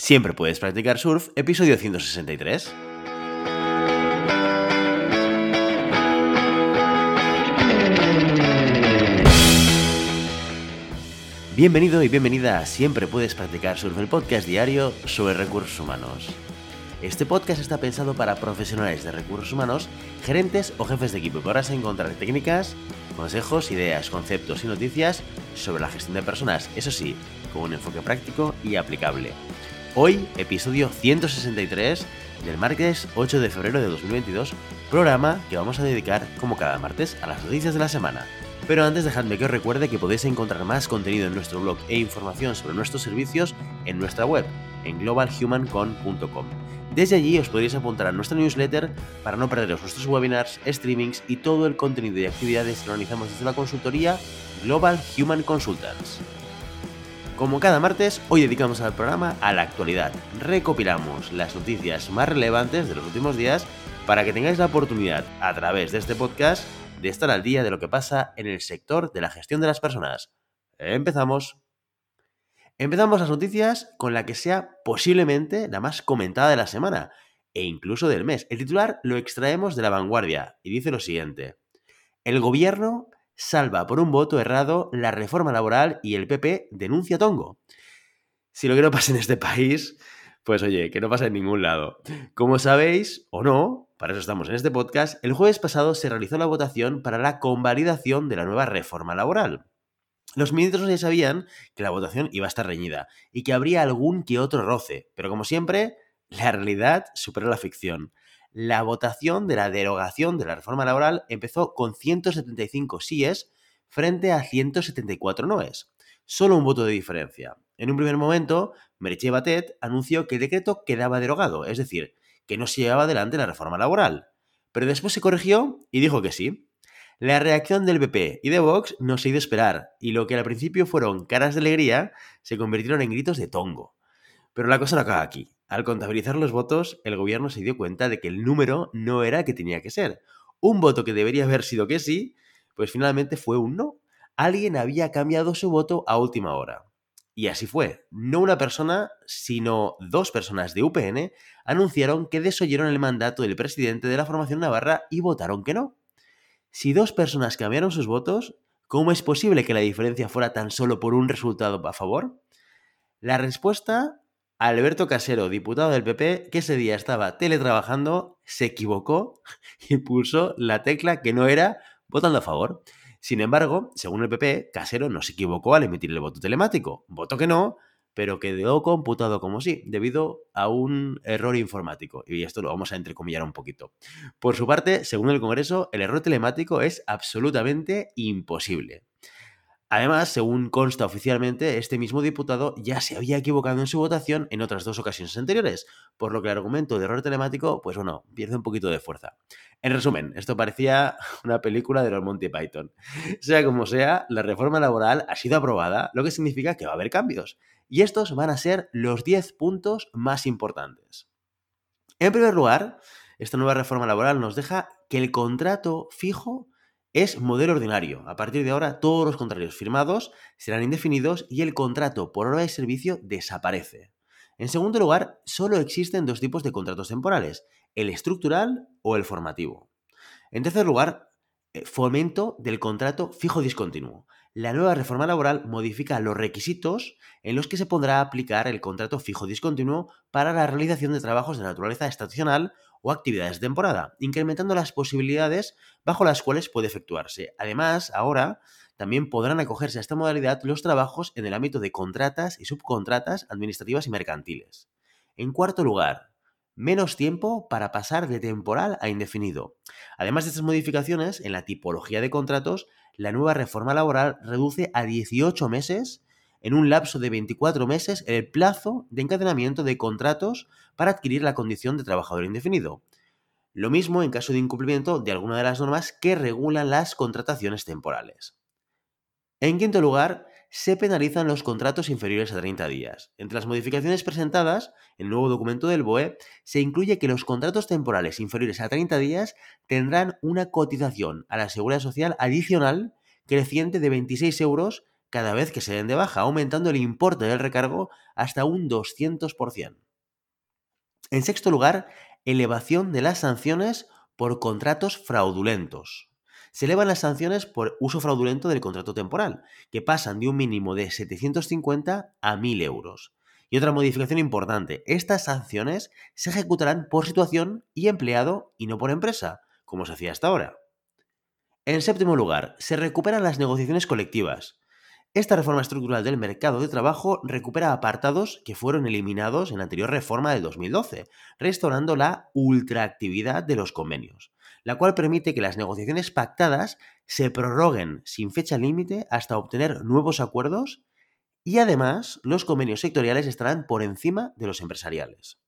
Siempre puedes practicar surf, episodio 163. Bienvenido y bienvenida a Siempre puedes practicar surf, el podcast diario sobre recursos humanos. Este podcast está pensado para profesionales de recursos humanos, gerentes o jefes de equipo. Podrás encontrar técnicas, consejos, ideas, conceptos y noticias sobre la gestión de personas, eso sí, con un enfoque práctico y aplicable. Hoy, episodio 163 del martes 8 de febrero de 2022, programa que vamos a dedicar, como cada martes, a las noticias de la semana. Pero antes dejadme que os recuerde que podéis encontrar más contenido en nuestro blog e información sobre nuestros servicios en nuestra web, en globalhumancon.com. Desde allí os podréis apuntar a nuestra newsletter para no perderos nuestros webinars, streamings y todo el contenido y actividades que organizamos desde la consultoría Global Human Consultants. Como cada martes, hoy dedicamos al programa a la actualidad. Recopilamos las noticias más relevantes de los últimos días para que tengáis la oportunidad, a través de este podcast, de estar al día de lo que pasa en el sector de la gestión de las personas. Empezamos. Empezamos las noticias con la que sea posiblemente la más comentada de la semana e incluso del mes. El titular lo extraemos de la vanguardia y dice lo siguiente. El gobierno salva por un voto errado la reforma laboral y el PP denuncia Tongo. Si lo que no pasa en este país, pues oye, que no pasa en ningún lado. Como sabéis, o no, para eso estamos en este podcast, el jueves pasado se realizó la votación para la convalidación de la nueva reforma laboral. Los ministros ya sabían que la votación iba a estar reñida y que habría algún que otro roce, pero como siempre, la realidad supera la ficción la votación de la derogación de la reforma laboral empezó con 175 síes frente a 174 noes. Solo un voto de diferencia. En un primer momento, Meritxell Batet anunció que el decreto quedaba derogado, es decir, que no se llevaba adelante la reforma laboral. Pero después se corrigió y dijo que sí. La reacción del PP y de Vox no se hizo esperar, y lo que al principio fueron caras de alegría se convirtieron en gritos de tongo. Pero la cosa no acaba aquí. Al contabilizar los votos, el gobierno se dio cuenta de que el número no era el que tenía que ser. Un voto que debería haber sido que sí, pues finalmente fue un no. Alguien había cambiado su voto a última hora. Y así fue. No una persona, sino dos personas de UPN anunciaron que desoyeron el mandato del presidente de la formación navarra y votaron que no. Si dos personas cambiaron sus votos, ¿cómo es posible que la diferencia fuera tan solo por un resultado a favor? La respuesta Alberto Casero, diputado del PP, que ese día estaba teletrabajando, se equivocó y pulsó la tecla que no era votando a favor. Sin embargo, según el PP, Casero no se equivocó al emitir el voto telemático. Voto que no, pero quedó computado como sí, debido a un error informático. Y esto lo vamos a entrecomillar un poquito. Por su parte, según el Congreso, el error telemático es absolutamente imposible. Además, según consta oficialmente, este mismo diputado ya se había equivocado en su votación en otras dos ocasiones anteriores, por lo que el argumento de error telemático, pues bueno, pierde un poquito de fuerza. En resumen, esto parecía una película de los Monty Python. Sea como sea, la reforma laboral ha sido aprobada, lo que significa que va a haber cambios. Y estos van a ser los 10 puntos más importantes. En primer lugar, esta nueva reforma laboral nos deja que el contrato fijo es modelo ordinario. A partir de ahora, todos los contratos firmados serán indefinidos y el contrato por hora de servicio desaparece. En segundo lugar, solo existen dos tipos de contratos temporales, el estructural o el formativo. En tercer lugar, eh, fomento del contrato fijo discontinuo. La nueva reforma laboral modifica los requisitos en los que se podrá aplicar el contrato fijo discontinuo para la realización de trabajos de naturaleza estacional o actividades de temporada, incrementando las posibilidades bajo las cuales puede efectuarse. Además, ahora también podrán acogerse a esta modalidad los trabajos en el ámbito de contratas y subcontratas administrativas y mercantiles. En cuarto lugar, menos tiempo para pasar de temporal a indefinido. Además de estas modificaciones, en la tipología de contratos, la nueva reforma laboral reduce a 18 meses en un lapso de 24 meses el plazo de encadenamiento de contratos para adquirir la condición de trabajador indefinido. Lo mismo en caso de incumplimiento de alguna de las normas que regulan las contrataciones temporales. En quinto lugar, se penalizan los contratos inferiores a 30 días. Entre las modificaciones presentadas, en el nuevo documento del BOE se incluye que los contratos temporales inferiores a 30 días tendrán una cotización a la seguridad social adicional creciente de 26 euros cada vez que se den de baja, aumentando el importe del recargo hasta un 200%. En sexto lugar, elevación de las sanciones por contratos fraudulentos. Se elevan las sanciones por uso fraudulento del contrato temporal, que pasan de un mínimo de 750 a 1000 euros. Y otra modificación importante, estas sanciones se ejecutarán por situación y empleado y no por empresa, como se hacía hasta ahora. En séptimo lugar, se recuperan las negociaciones colectivas. Esta reforma estructural del mercado de trabajo recupera apartados que fueron eliminados en la anterior reforma del 2012, restaurando la ultraactividad de los convenios, la cual permite que las negociaciones pactadas se prorroguen sin fecha límite hasta obtener nuevos acuerdos y además los convenios sectoriales estarán por encima de los empresariales.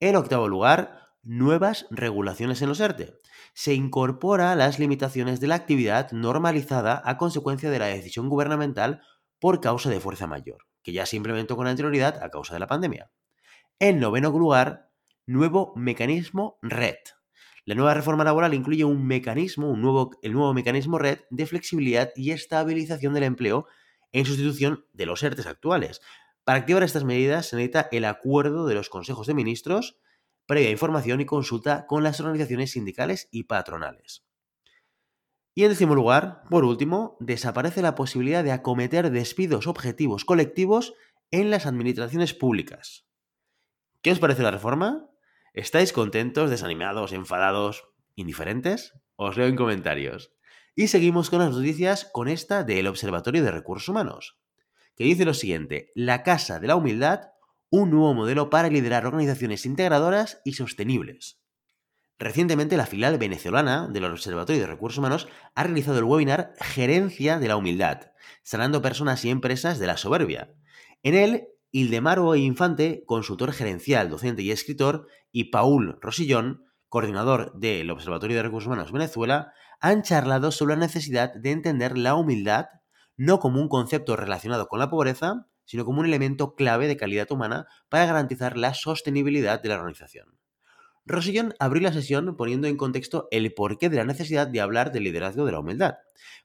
En octavo lugar, nuevas regulaciones en los ERTE. Se incorpora las limitaciones de la actividad normalizada a consecuencia de la decisión gubernamental por causa de fuerza mayor, que ya se implementó con anterioridad a causa de la pandemia. En noveno lugar, nuevo mecanismo RED. La nueva reforma laboral incluye un mecanismo, un nuevo, el nuevo mecanismo RED de flexibilidad y estabilización del empleo en sustitución de los ERTES actuales. Para activar estas medidas se necesita el acuerdo de los consejos de ministros, previa información y consulta con las organizaciones sindicales y patronales. Y en décimo lugar, por último, desaparece la posibilidad de acometer despidos objetivos colectivos en las administraciones públicas. ¿Qué os parece la reforma? ¿Estáis contentos, desanimados, enfadados, indiferentes? Os leo en comentarios. Y seguimos con las noticias con esta del Observatorio de Recursos Humanos, que dice lo siguiente, la Casa de la Humildad, un nuevo modelo para liderar organizaciones integradoras y sostenibles. Recientemente la filial venezolana del Observatorio de Recursos Humanos ha realizado el webinar Gerencia de la Humildad, sanando personas y empresas de la soberbia. En él, Ildemaro Infante, consultor gerencial, docente y escritor, y Paul Rosillón, coordinador del Observatorio de Recursos Humanos Venezuela, han charlado sobre la necesidad de entender la humildad no como un concepto relacionado con la pobreza, sino como un elemento clave de calidad humana para garantizar la sostenibilidad de la organización. Rosillón abrió la sesión poniendo en contexto el porqué de la necesidad de hablar del liderazgo de la humildad.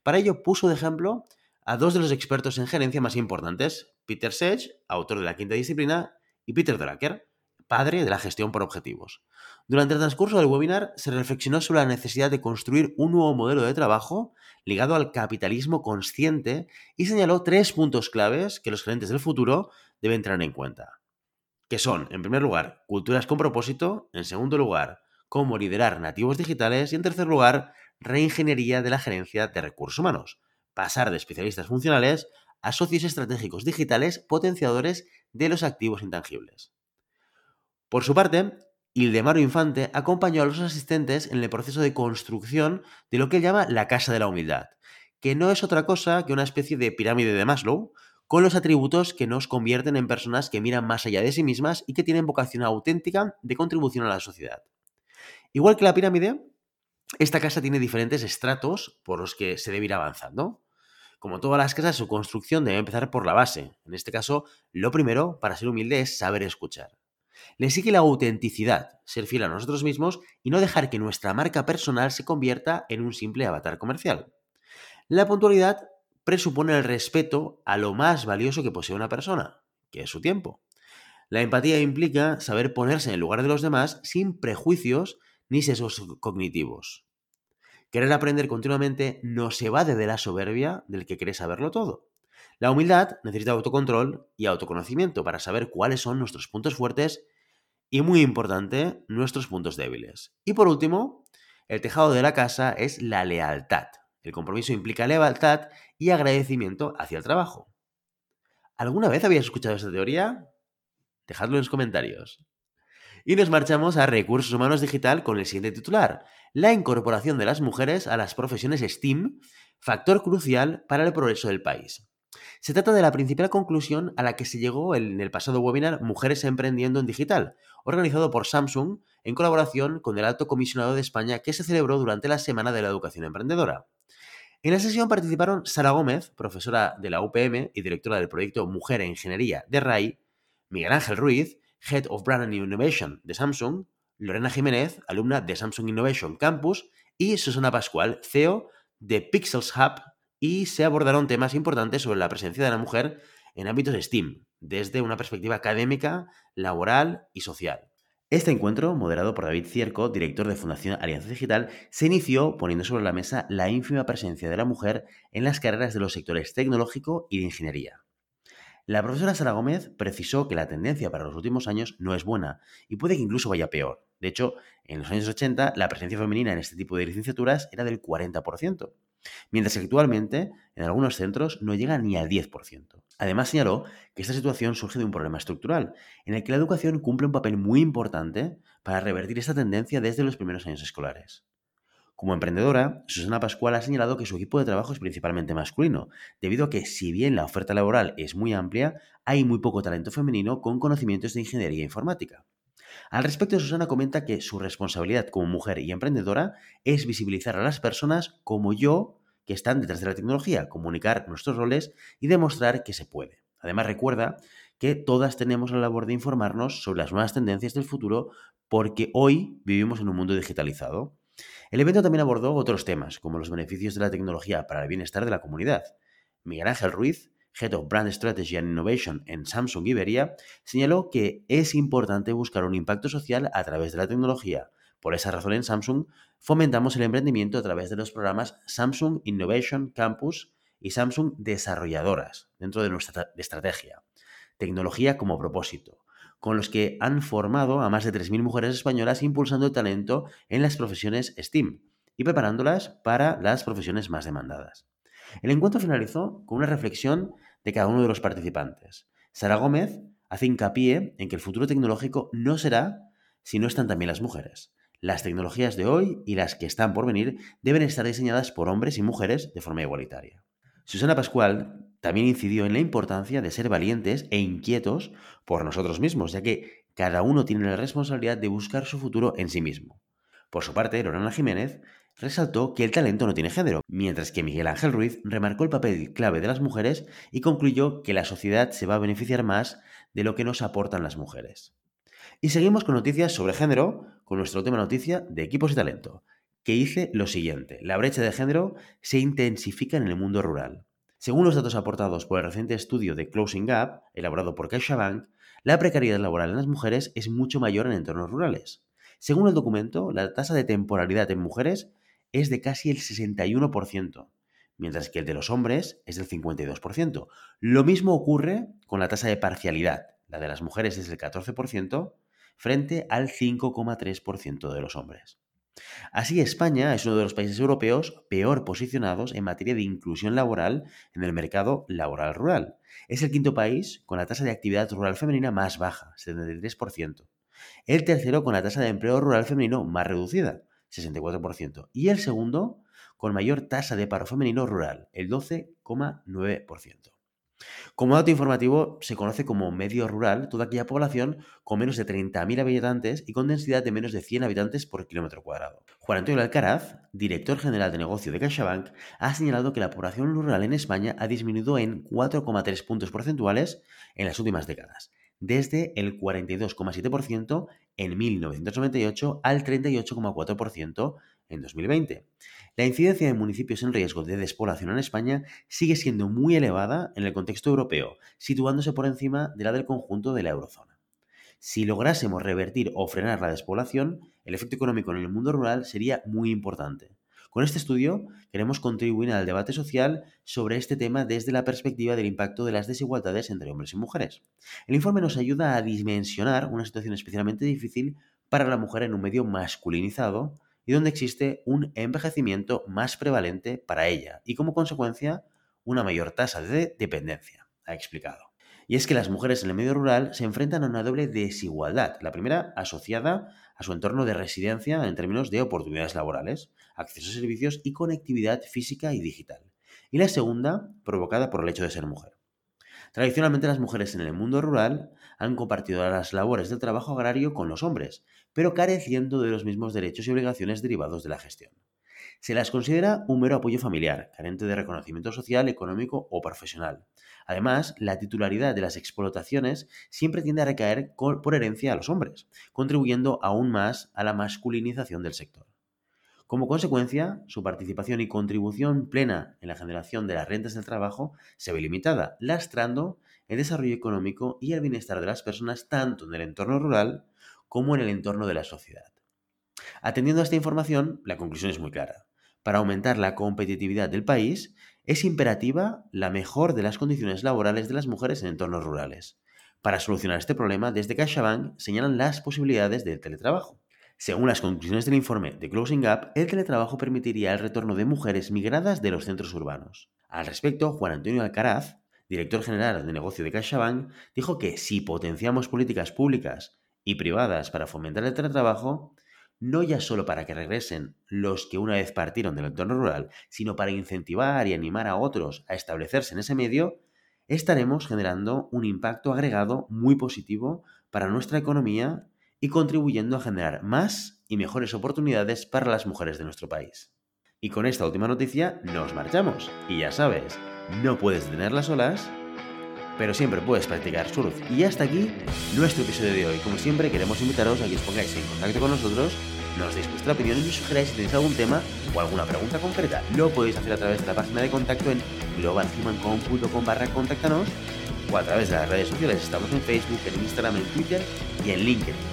Para ello puso de ejemplo a dos de los expertos en gerencia más importantes, Peter Sage, autor de la quinta disciplina, y Peter Drucker, padre de la gestión por objetivos. Durante el transcurso del webinar se reflexionó sobre la necesidad de construir un nuevo modelo de trabajo ligado al capitalismo consciente y señaló tres puntos claves que los gerentes del futuro deben tener en cuenta. Que son, en primer lugar, culturas con propósito, en segundo lugar, cómo liderar nativos digitales y en tercer lugar, reingeniería de la gerencia de recursos humanos, pasar de especialistas funcionales a socios estratégicos digitales potenciadores de los activos intangibles. Por su parte, Ildemaro Infante acompañó a los asistentes en el proceso de construcción de lo que él llama la Casa de la Humildad, que no es otra cosa que una especie de pirámide de Maslow, con los atributos que nos convierten en personas que miran más allá de sí mismas y que tienen vocación auténtica de contribución a la sociedad. Igual que la pirámide, esta casa tiene diferentes estratos por los que se debe ir avanzando. Como todas las casas, su construcción debe empezar por la base. En este caso, lo primero para ser humilde es saber escuchar. Le sigue la autenticidad, ser fiel a nosotros mismos y no dejar que nuestra marca personal se convierta en un simple avatar comercial. La puntualidad presupone el respeto a lo más valioso que posee una persona, que es su tiempo. La empatía implica saber ponerse en el lugar de los demás sin prejuicios ni sesos cognitivos. Querer aprender continuamente no se va de la soberbia del que quiere saberlo todo. La humildad necesita autocontrol y autoconocimiento para saber cuáles son nuestros puntos fuertes y, muy importante, nuestros puntos débiles. Y por último, el tejado de la casa es la lealtad. El compromiso implica lealtad y agradecimiento hacia el trabajo. ¿Alguna vez habías escuchado esta teoría? Dejadlo en los comentarios. Y nos marchamos a Recursos Humanos Digital con el siguiente titular, la incorporación de las mujeres a las profesiones STEAM, factor crucial para el progreso del país. Se trata de la principal conclusión a la que se llegó en el pasado webinar Mujeres Emprendiendo en Digital, organizado por Samsung en colaboración con el Alto Comisionado de España que se celebró durante la Semana de la Educación Emprendedora. En la sesión participaron Sara Gómez, profesora de la UPM y directora del proyecto Mujer e Ingeniería de RAI, Miguel Ángel Ruiz, Head of Brand and Innovation de Samsung, Lorena Jiménez, alumna de Samsung Innovation Campus, y Susana Pascual, CEO de Pixels Hub y se abordaron temas importantes sobre la presencia de la mujer en ámbitos STEAM, desde una perspectiva académica, laboral y social. Este encuentro, moderado por David Cierco, director de Fundación Alianza Digital, se inició poniendo sobre la mesa la ínfima presencia de la mujer en las carreras de los sectores tecnológico y de ingeniería. La profesora Sara Gómez precisó que la tendencia para los últimos años no es buena y puede que incluso vaya peor. De hecho, en los años 80 la presencia femenina en este tipo de licenciaturas era del 40%, mientras que actualmente en algunos centros no llega ni al 10%. Además señaló que esta situación surge de un problema estructural, en el que la educación cumple un papel muy importante para revertir esta tendencia desde los primeros años escolares. Como emprendedora, Susana Pascual ha señalado que su equipo de trabajo es principalmente masculino, debido a que si bien la oferta laboral es muy amplia, hay muy poco talento femenino con conocimientos de ingeniería informática. Al respecto, Susana comenta que su responsabilidad como mujer y emprendedora es visibilizar a las personas como yo que están detrás de la tecnología, comunicar nuestros roles y demostrar que se puede. Además, recuerda que todas tenemos la labor de informarnos sobre las nuevas tendencias del futuro porque hoy vivimos en un mundo digitalizado. El evento también abordó otros temas, como los beneficios de la tecnología para el bienestar de la comunidad. Miguel Ángel Ruiz, Head of Brand Strategy and Innovation en Samsung Iberia, señaló que es importante buscar un impacto social a través de la tecnología. Por esa razón en Samsung fomentamos el emprendimiento a través de los programas Samsung Innovation Campus y Samsung Desarrolladoras dentro de nuestra estrategia. Tecnología como propósito con los que han formado a más de 3.000 mujeres españolas impulsando el talento en las profesiones STEAM y preparándolas para las profesiones más demandadas. El encuentro finalizó con una reflexión de cada uno de los participantes. Sara Gómez hace hincapié en que el futuro tecnológico no será si no están también las mujeres. Las tecnologías de hoy y las que están por venir deben estar diseñadas por hombres y mujeres de forma igualitaria. Susana Pascual también incidió en la importancia de ser valientes e inquietos por nosotros mismos, ya que cada uno tiene la responsabilidad de buscar su futuro en sí mismo. Por su parte, Lorena Jiménez resaltó que el talento no tiene género, mientras que Miguel Ángel Ruiz remarcó el papel clave de las mujeres y concluyó que la sociedad se va a beneficiar más de lo que nos aportan las mujeres. Y seguimos con noticias sobre género, con nuestra última noticia de equipos y talento, que dice lo siguiente, la brecha de género se intensifica en el mundo rural. Según los datos aportados por el reciente estudio de Closing Gap, elaborado por CaixaBank, la precariedad laboral en las mujeres es mucho mayor en entornos rurales. Según el documento, la tasa de temporalidad en mujeres es de casi el 61%, mientras que el de los hombres es del 52%. Lo mismo ocurre con la tasa de parcialidad. La de las mujeres es del 14% frente al 5,3% de los hombres. Así, España es uno de los países europeos peor posicionados en materia de inclusión laboral en el mercado laboral rural. Es el quinto país con la tasa de actividad rural femenina más baja, 73%. El tercero con la tasa de empleo rural femenino más reducida, 64%. Y el segundo con mayor tasa de paro femenino rural, el 12,9%. Como dato informativo, se conoce como medio rural toda aquella población con menos de 30.000 habitantes y con densidad de menos de 100 habitantes por kilómetro cuadrado. Juan Antonio Alcaraz, director general de negocio de CaixaBank, ha señalado que la población rural en España ha disminuido en 4,3 puntos porcentuales en las últimas décadas, desde el 42,7% en 1998 al 38,4% en 2020. La incidencia de municipios en riesgo de despoblación en España sigue siendo muy elevada en el contexto europeo, situándose por encima de la del conjunto de la eurozona. Si lográsemos revertir o frenar la despoblación, el efecto económico en el mundo rural sería muy importante. Con este estudio queremos contribuir al debate social sobre este tema desde la perspectiva del impacto de las desigualdades entre hombres y mujeres. El informe nos ayuda a dimensionar una situación especialmente difícil para la mujer en un medio masculinizado y donde existe un envejecimiento más prevalente para ella y como consecuencia una mayor tasa de dependencia, ha explicado. Y es que las mujeres en el medio rural se enfrentan a una doble desigualdad. La primera asociada a su entorno de residencia en términos de oportunidades laborales, acceso a servicios y conectividad física y digital. Y la segunda provocada por el hecho de ser mujer. Tradicionalmente las mujeres en el mundo rural han compartido las labores del trabajo agrario con los hombres, pero careciendo de los mismos derechos y obligaciones derivados de la gestión. Se las considera un mero apoyo familiar, carente de reconocimiento social, económico o profesional. Además, la titularidad de las explotaciones siempre tiende a recaer por herencia a los hombres, contribuyendo aún más a la masculinización del sector. Como consecuencia, su participación y contribución plena en la generación de las rentas del trabajo se ve limitada, lastrando el desarrollo económico y el bienestar de las personas tanto en el entorno rural como en el entorno de la sociedad. Atendiendo a esta información, la conclusión es muy clara. Para aumentar la competitividad del país, es imperativa la mejor de las condiciones laborales de las mujeres en entornos rurales. Para solucionar este problema, desde CaixaBank señalan las posibilidades del teletrabajo. Según las conclusiones del informe de Closing Up, el teletrabajo permitiría el retorno de mujeres migradas de los centros urbanos. Al respecto, Juan Antonio Alcaraz, director general de negocio de CaixaBank, dijo que si potenciamos políticas públicas y privadas para fomentar el teletrabajo, no ya solo para que regresen los que una vez partieron del entorno rural, sino para incentivar y animar a otros a establecerse en ese medio, estaremos generando un impacto agregado muy positivo para nuestra economía y contribuyendo a generar más y mejores oportunidades para las mujeres de nuestro país. Y con esta última noticia nos marchamos. Y ya sabes, no puedes detener las olas, pero siempre puedes practicar surf. Y hasta aquí nuestro episodio de hoy. Como siempre, queremos invitaros a que os pongáis en contacto con nosotros, nos deis vuestra opinión y nos sugeráis si tenéis algún tema o alguna pregunta concreta. Lo podéis hacer a través de la página de contacto en globalhumancom.com barra contáctanos o a través de las redes sociales. Estamos en Facebook, en Instagram, en Twitter y en LinkedIn.